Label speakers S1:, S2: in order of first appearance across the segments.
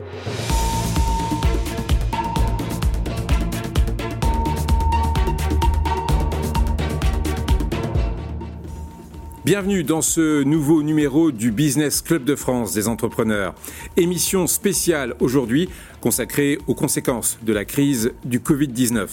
S1: you Bienvenue dans ce nouveau numéro du Business Club de France des entrepreneurs. Émission spéciale aujourd'hui consacrée aux conséquences de la crise du Covid-19.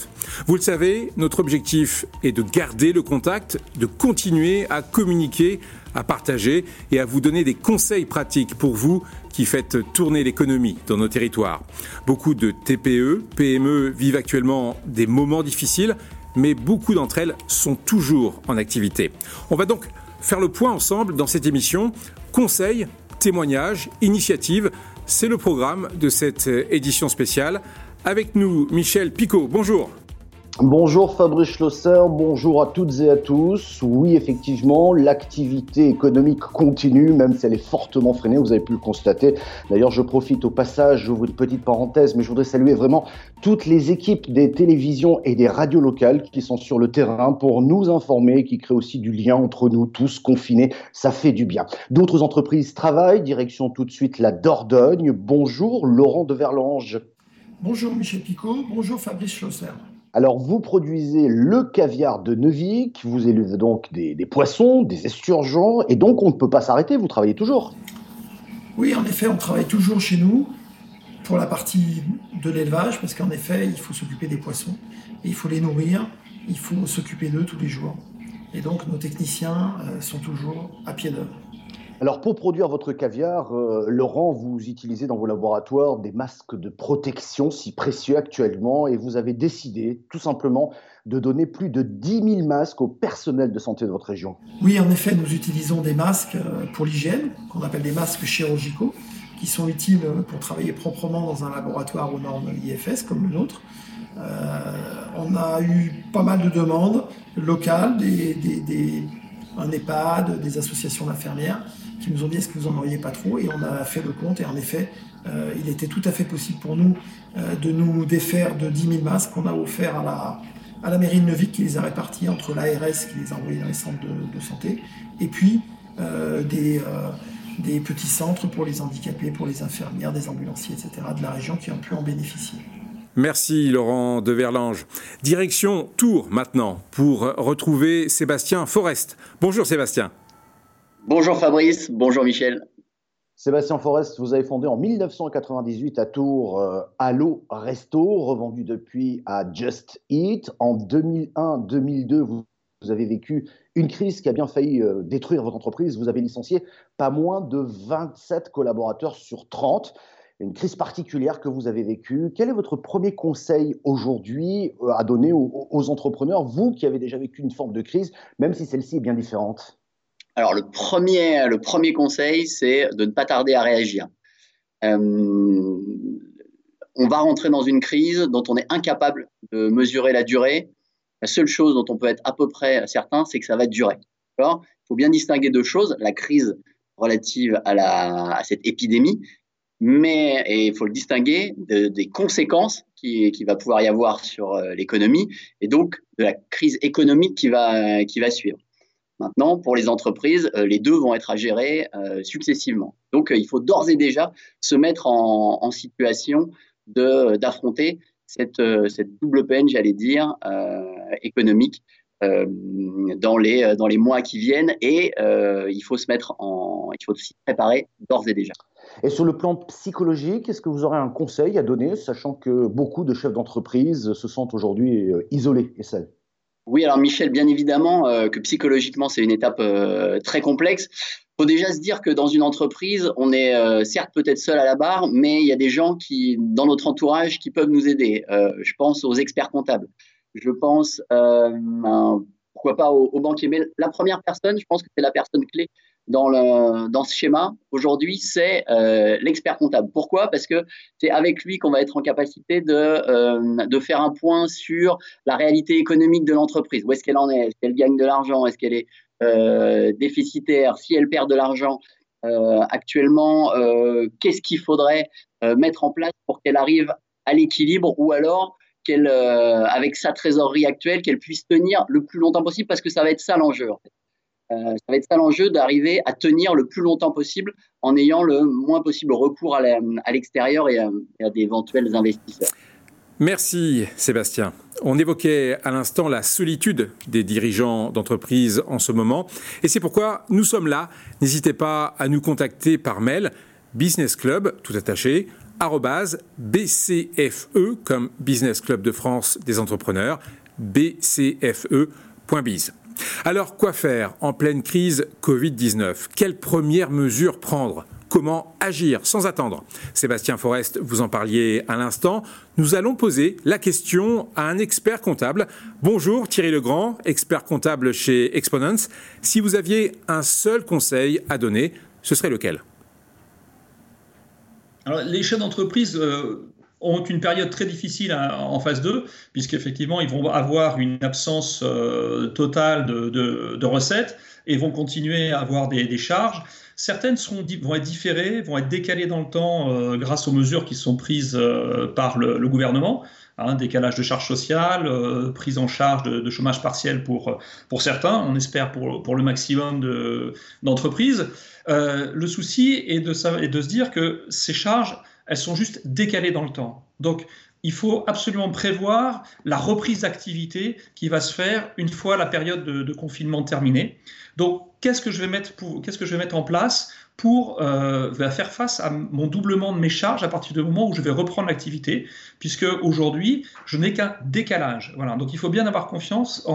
S1: Vous le savez, notre objectif est de garder le contact, de continuer à communiquer, à partager et à vous donner des conseils pratiques pour vous qui faites tourner l'économie dans nos territoires. Beaucoup de TPE, PME vivent actuellement des moments difficiles, mais beaucoup d'entre elles sont toujours en activité. On va donc faire le point ensemble dans cette émission. Conseils, témoignages, initiatives, c'est le programme de cette édition spéciale. Avec nous, Michel Picot. Bonjour.
S2: Bonjour Fabrice Schlosser, bonjour à toutes et à tous. Oui, effectivement, l'activité économique continue, même si elle est fortement freinée, vous avez pu le constater. D'ailleurs, je profite au passage, j'ouvre une petite parenthèse, mais je voudrais saluer vraiment toutes les équipes des télévisions et des radios locales qui sont sur le terrain pour nous informer, qui créent aussi du lien entre nous tous confinés. Ça fait du bien. D'autres entreprises travaillent, direction tout de suite la Dordogne. Bonjour Laurent de Verlange.
S3: Bonjour Michel Picot, bonjour Fabrice Schlosser.
S2: Alors, vous produisez le caviar de Neuvik, vous élevez donc des, poissons, des esturgeons, et donc on ne peut pas s'arrêter, vous travaillez toujours.
S3: Oui, en effet, on travaille toujours chez nous pour la partie de l'élevage, parce qu'en effet, il faut s'occuper des poissons, il faut les nourrir, il faut s'occuper d'eux tous les jours. Et donc, nos techniciens euh, sont toujours à pied d'œuvre.
S2: Alors pour produire votre caviar, euh, Laurent, vous utilisez dans vos laboratoires des masques de protection si précieux actuellement et vous avez décidé tout simplement de donner plus de 10 000 masques au personnel de santé de votre région.
S3: Oui, en effet, nous utilisons des masques euh, pour l'hygiène, qu'on appelle des masques chirurgicaux, qui sont utiles pour travailler proprement dans un laboratoire aux normes IFS comme le nôtre. Euh, on a eu pas mal de demandes locales, des, un EHPAD, des associations d'infirmières qui nous ont dit est-ce que vous en auriez pas trop Et on a fait le compte et en effet, euh, il était tout à fait possible pour nous euh, de nous défaire de 10 000 masques qu'on a offert à la, à la mairie de Neuvik qui les a répartis entre l'ARS qui les a envoyés dans les centres de, santé et puis euh, des, des petits centres pour les handicapés, pour les infirmières, des ambulanciers, etc. de la région qui ont pu en bénéficier.
S1: Merci Laurent de Verlange. Direction Tours maintenant pour retrouver Sébastien Forest. Bonjour Sébastien.
S4: Bonjour Fabrice, bonjour Michel.
S2: Sébastien Forest, vous avez fondé en 1998 à Tours euh, Allo Resto, revendu depuis à Just Eat. En 2001-2002, vous, avez vécu une crise qui a bien failli euh, détruire votre entreprise. Vous avez licencié pas moins de 27 collaborateurs sur 30. Une crise particulière que vous avez vécue. Quel est votre premier conseil aujourd'hui euh, à donner aux entrepreneurs, vous qui avez déjà vécu une forme de crise, même si celle-ci est bien différente?
S4: Alors, le premier, le premier conseil, c'est de ne pas tarder à réagir. Euh, on va rentrer dans une crise dont on est incapable de mesurer la durée. La seule chose dont on peut être à peu près certain, c'est que ça va durer. Il faut bien distinguer deux choses la crise relative à, la, à cette épidémie, mais il faut le distinguer des conséquences qui, qui, va pouvoir y avoir sur euh, l'économie et donc de la crise économique qui va, qui va suivre. Maintenant, pour les entreprises, euh, les deux vont être à gérer euh, successivement. Donc, euh, il faut d'ores et déjà se mettre en, situation d'affronter cette, cette, double peine, j'allais dire, économique dans, les, dans les mois qui viennent. Et il faut se mettre en, il faut s'y préparer d'ores et déjà.
S2: Et sur le plan psychologique, est-ce que vous aurez un conseil à donner, sachant que beaucoup de chefs d'entreprise se sentent aujourd'hui isolés et seuls?
S4: Oui, alors Michel, bien évidemment euh, que psychologiquement, c'est une étape euh, très complexe. Il faut déjà se dire que dans une entreprise, on est euh, certes peut-être seul à la barre, mais il y a des gens qui, dans notre entourage qui peuvent nous aider. je pense aux experts comptables. Je pense, pourquoi pas aux, aux, banquiers. Mais la première personne, je pense que c'est la personne clé dans, le, dans ce schéma aujourd'hui, c'est euh, l'expert comptable. Pourquoi? Parce que c'est avec lui qu'on va être en capacité de, euh, de faire un point sur la réalité économique de l'entreprise. Où est-ce qu'elle en est? Est-ce qu'elle gagne de l'argent? Est-ce qu'elle est euh, déficitaire? Si elle perd de l'argent actuellement, qu'est-ce qu'il faudrait mettre en place pour qu'elle arrive à l'équilibre ou alors qu'elle, avec sa trésorerie actuelle, qu'elle puisse tenir le plus longtemps possible? Parce que ça va être ça l'enjeu. En fait ça va être ça l'enjeu d'arriver à tenir le plus longtemps possible en ayant le moins possible recours à l'extérieur et, à d'éventuels investisseurs.
S1: Merci Sébastien. On évoquait à l'instant la solitude des dirigeants d'entreprise en ce moment et c'est pourquoi nous sommes là. N'hésitez pas à nous contacter par mail business club tout attaché bcfe comme Business Club de France des entrepreneurs bcfe.biz. Alors quoi faire en pleine crise Covid-19 Quelles premières mesures prendre? Comment agir sans attendre? Sébastien Forest, vous en parliez à l'instant. Nous allons poser la question à un expert comptable. Bonjour Thierry Legrand, expert comptable chez Exponents. Si vous aviez un seul conseil à donner, ce serait lequel?
S5: Alors, Les chefs d'entreprise euh, ont une période très difficile en phase 2, puisqu'effectivement, ils vont avoir une absence euh, totale de, recettes et vont continuer à avoir des charges. Certaines seront, vont être différées, vont être décalées dans le temps euh, grâce aux mesures qui sont prises euh, par le, gouvernement. Hein, décalage de charges sociales, prise en charge de, chômage partiel pour, pour certains, on espère pour, pour le maximum d'entreprises. le souci est de, est de se dire que ces charges, elles sont juste décalées dans le temps. Donc, il faut absolument prévoir la reprise d'activité qui va se faire une fois la période de, confinement terminée. Donc, qu'est-ce que je vais mettre, en place pour euh, faire face à mon doublement de mes charges à partir du moment où je vais reprendre l'activité, puisque aujourd'hui, je n'ai qu'un décalage. Voilà. Donc, il faut bien avoir conscience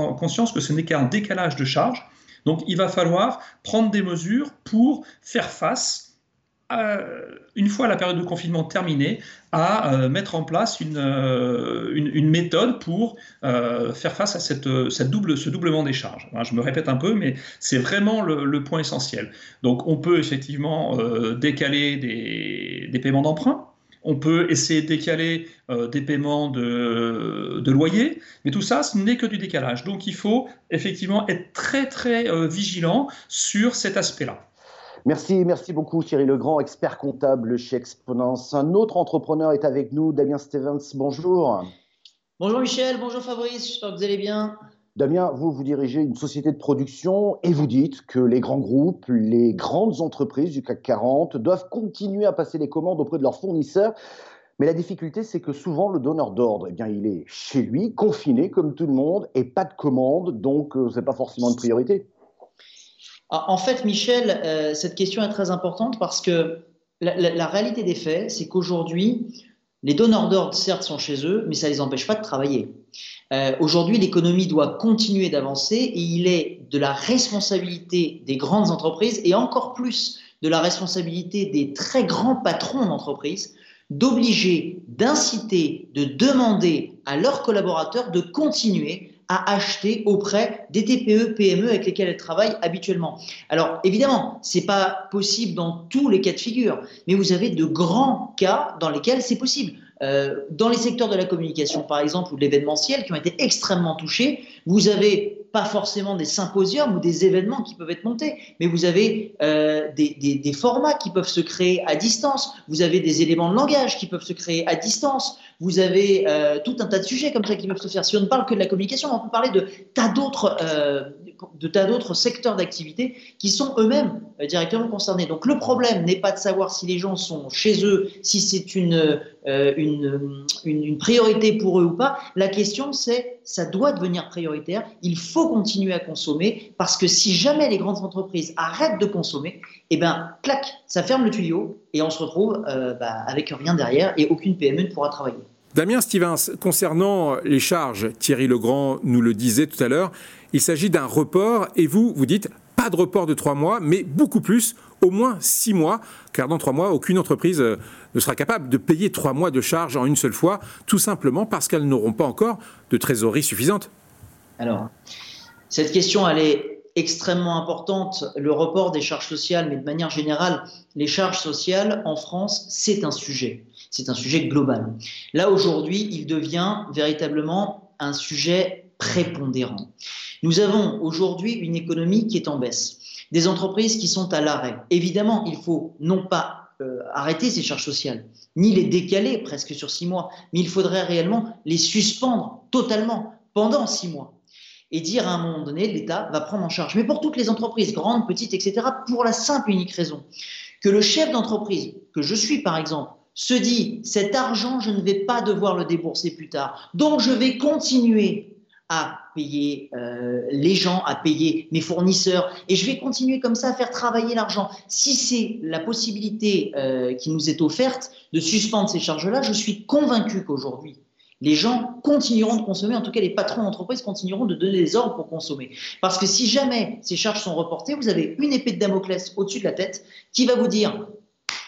S5: que ce n'est qu'un décalage de charges. Donc, il va falloir prendre des mesures pour faire face une fois la période de confinement terminée, à euh, mettre en place une, euh, méthode pour euh, faire face à ce doublement des charges. je me répète un peu, mais c'est vraiment le, point essentiel. Donc on peut effectivement décaler des, paiements d'emprunt, on peut essayer de décaler des paiements de, de, loyer, mais tout ça, ce n'est que du décalage. Donc il faut effectivement être très très vigilant sur cet aspect-là.
S2: Merci, merci beaucoup Thierry Legrand, expert comptable chez Exponence. Un autre entrepreneur est avec nous, Damien Stevens, bonjour.
S6: Bonjour Michel, bonjour Fabrice, j'espère que vous allez bien.
S2: Damien, vous, vous dirigez une société de production et vous dites que les grands groupes, les grandes entreprises du CAC 40 doivent continuer à passer les commandes auprès de leurs fournisseurs. Mais la difficulté, c'est que souvent, le donneur d'ordre, eh bien, il est chez lui, confiné comme tout le monde, et pas de commande, donc euh, ce n'est pas forcément une priorité.
S6: Ah, en fait, Michel, euh, cette question est très importante parce que la, réalité des faits, c'est qu'aujourd'hui, les donneurs d'ordre, certes, sont chez eux, mais ça ne les empêche pas de travailler. Euh, aujourd'hui, l'économie doit continuer d'avancer et il est de la responsabilité des grandes entreprises et encore plus de la responsabilité des très grands patrons d'entreprise d'obliger, d'inciter, de demander à leurs collaborateurs de continuer à acheter auprès des TPE, PME avec lesquelles elle travaille habituellement. Alors évidemment, c'est pas possible dans tous les cas de figure, mais vous avez de grands cas dans lesquels c'est possible. Euh, dans les secteurs de la communication, par exemple, ou de l'événementiel, qui ont été extrêmement touchés, vous avez pas forcément des symposiums ou des événements qui peuvent être montés, mais vous avez euh, des, formats qui peuvent se créer à distance, vous avez des éléments de langage qui peuvent se créer à distance, vous avez euh, tout un tas de sujets comme ça qui peuvent se faire. Si on ne parle que de la communication, on peut parler de tas d'autres euh, de tas d'autres secteurs d'activité qui sont eux-mêmes euh, directement concernés. Donc le problème n'est pas de savoir si les gens sont chez eux, si c'est une, une, une, priorité pour eux ou pas. La question c'est ça doit devenir prioritaire. Il faut continuer à consommer parce que si jamais les grandes entreprises arrêtent de consommer, eh ben clac, ça ferme le tuyau et on se retrouve bah, avec rien derrière et aucune PME ne pourra travailler.
S1: Damien Stevens, concernant les charges, Thierry Legrand nous le disait tout à l'heure, il s'agit d'un report et vous, vous dites pas de report de trois mois, mais beaucoup plus, au moins six mois, car dans trois mois, aucune entreprise euh, ne sera capable de payer trois mois de charges en une seule fois, tout simplement parce qu'elles n'auront pas encore de trésorerie suffisante.
S6: Alors, cette question, elle est extrêmement importante, le report des charges sociales, mais de manière générale, les charges sociales en France, c'est un sujet c'est un sujet global. Là, aujourd'hui, il devient véritablement un sujet prépondérant. Nous avons aujourd'hui une économie qui est en baisse, des entreprises qui sont à l'arrêt. Évidemment, il faut non pas euh, arrêter ces charges sociales, ni les décaler presque sur six mois, mais il faudrait réellement les suspendre totalement pendant six mois. Et dire à un moment donné, l'État va prendre en charge. Mais pour toutes les entreprises, grandes, petites, etc., pour la simple et unique raison que le chef d'entreprise, que je suis par exemple, se dit, cet argent, je ne vais pas devoir le débourser plus tard. Donc, je vais continuer à payer euh, les gens, à payer mes fournisseurs, et je vais continuer comme ça à faire travailler l'argent. Si c'est la possibilité euh, qui nous est offerte de suspendre ces charges-là, je suis convaincu qu'aujourd'hui, les gens continueront de consommer, en tout cas les patrons d'entreprise continueront de donner des ordres pour consommer. Parce que si jamais ces charges sont reportées, vous avez une épée de Damoclès au-dessus de la tête qui va vous dire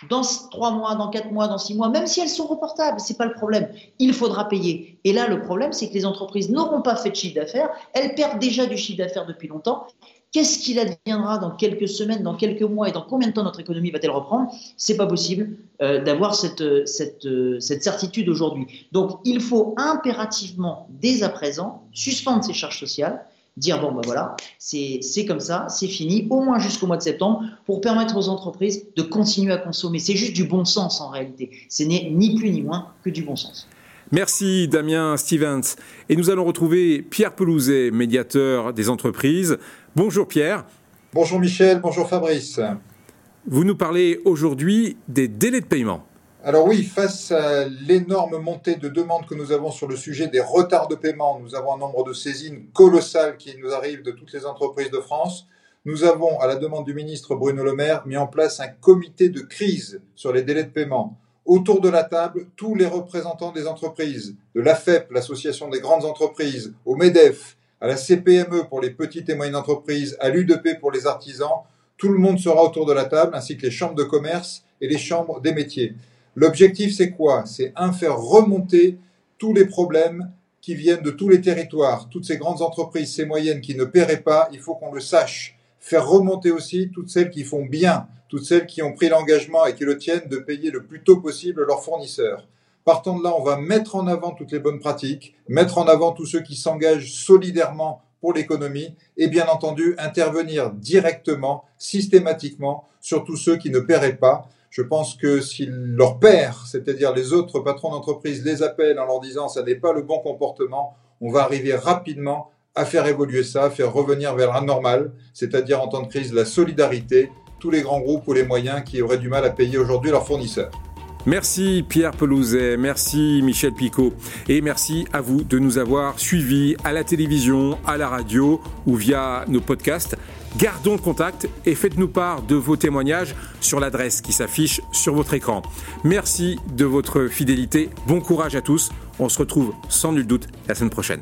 S6: dans trois mois, dans quatre mois, dans six mois, même si elles sont reportables, c'est pas le problème. Il faudra payer. Et là, le problème, c'est que les entreprises n'auront pas fait de chiffre d'affaires. Elles perdent déjà du chiffre d'affaires depuis longtemps. Qu'est-ce qu'il adviendra dans quelques semaines, dans quelques mois et dans combien de temps notre économie va-t-elle reprendre? C'est pas possible euh, d'avoir cette, cette, euh, cette certitude aujourd'hui. Donc, il faut impérativement, dès à présent, suspendre ces charges sociales, dire bon ben voilà, c'est comme ça, c'est fini, au moins jusqu'au mois de septembre, pour permettre aux entreprises de continuer à consommer. C'est juste du bon sens en réalité. Ce n'est ni plus ni moins que du bon sens.
S1: Merci Damien Stevens. Et nous allons retrouver Pierre Pelouzet, médiateur des entreprises. Bonjour Pierre.
S7: Bonjour Michel, bonjour Fabrice.
S1: Vous nous parlez aujourd'hui des délais de paiement.
S7: Alors oui, face à l'énorme montée de demandes que nous avons sur le sujet des retards de paiement, nous avons un nombre de saisines colossales qui nous arrivent de toutes les entreprises de France. Nous avons, à la demande du ministre Bruno Le Maire, mis en place un comité de crise sur les délais de paiement autour de la table tous les représentants des entreprises, de l'AFEP, l'association des grandes entreprises, au MEDEF, à la CPME pour les petites et moyennes entreprises, à l'UDP pour les artisans. Tout le monde sera autour de la table, ainsi que les chambres de commerce et les chambres des métiers. L'objectif, c'est quoi? C'est un, faire remonter tous les problèmes qui viennent de tous les territoires, toutes ces grandes entreprises, ces moyennes qui ne paieraient pas, il faut qu'on le sache. Faire remonter aussi toutes celles qui font bien, toutes celles qui ont pris l'engagement et qui le tiennent de payer le plus tôt possible leurs fournisseurs. Partant de là, on va mettre en avant toutes les bonnes pratiques, mettre en avant tous ceux qui s'engagent solidairement pour l'économie et bien entendu intervenir directement, systématiquement sur tous ceux qui ne paieraient pas. Je pense que si leur père, c'est-à-dire les autres patrons d'entreprise, les appellent en leur disant ça n'est pas le bon comportement, on va arriver rapidement à faire évoluer ça, à faire revenir vers un normal, c'est-à-dire en temps de crise la solidarité, tous les grands groupes ou les moyens qui auraient du mal à payer aujourd'hui leurs fournisseurs.
S1: Merci Pierre Pelouzet, merci Michel Picot et merci à vous de nous avoir suivis à la télévision, à la radio ou via nos podcasts. Gardons le contact et faites-nous part de vos témoignages sur l'adresse qui s'affiche sur votre écran. Merci de votre fidélité, bon courage à tous, on se retrouve sans nul doute la semaine prochaine.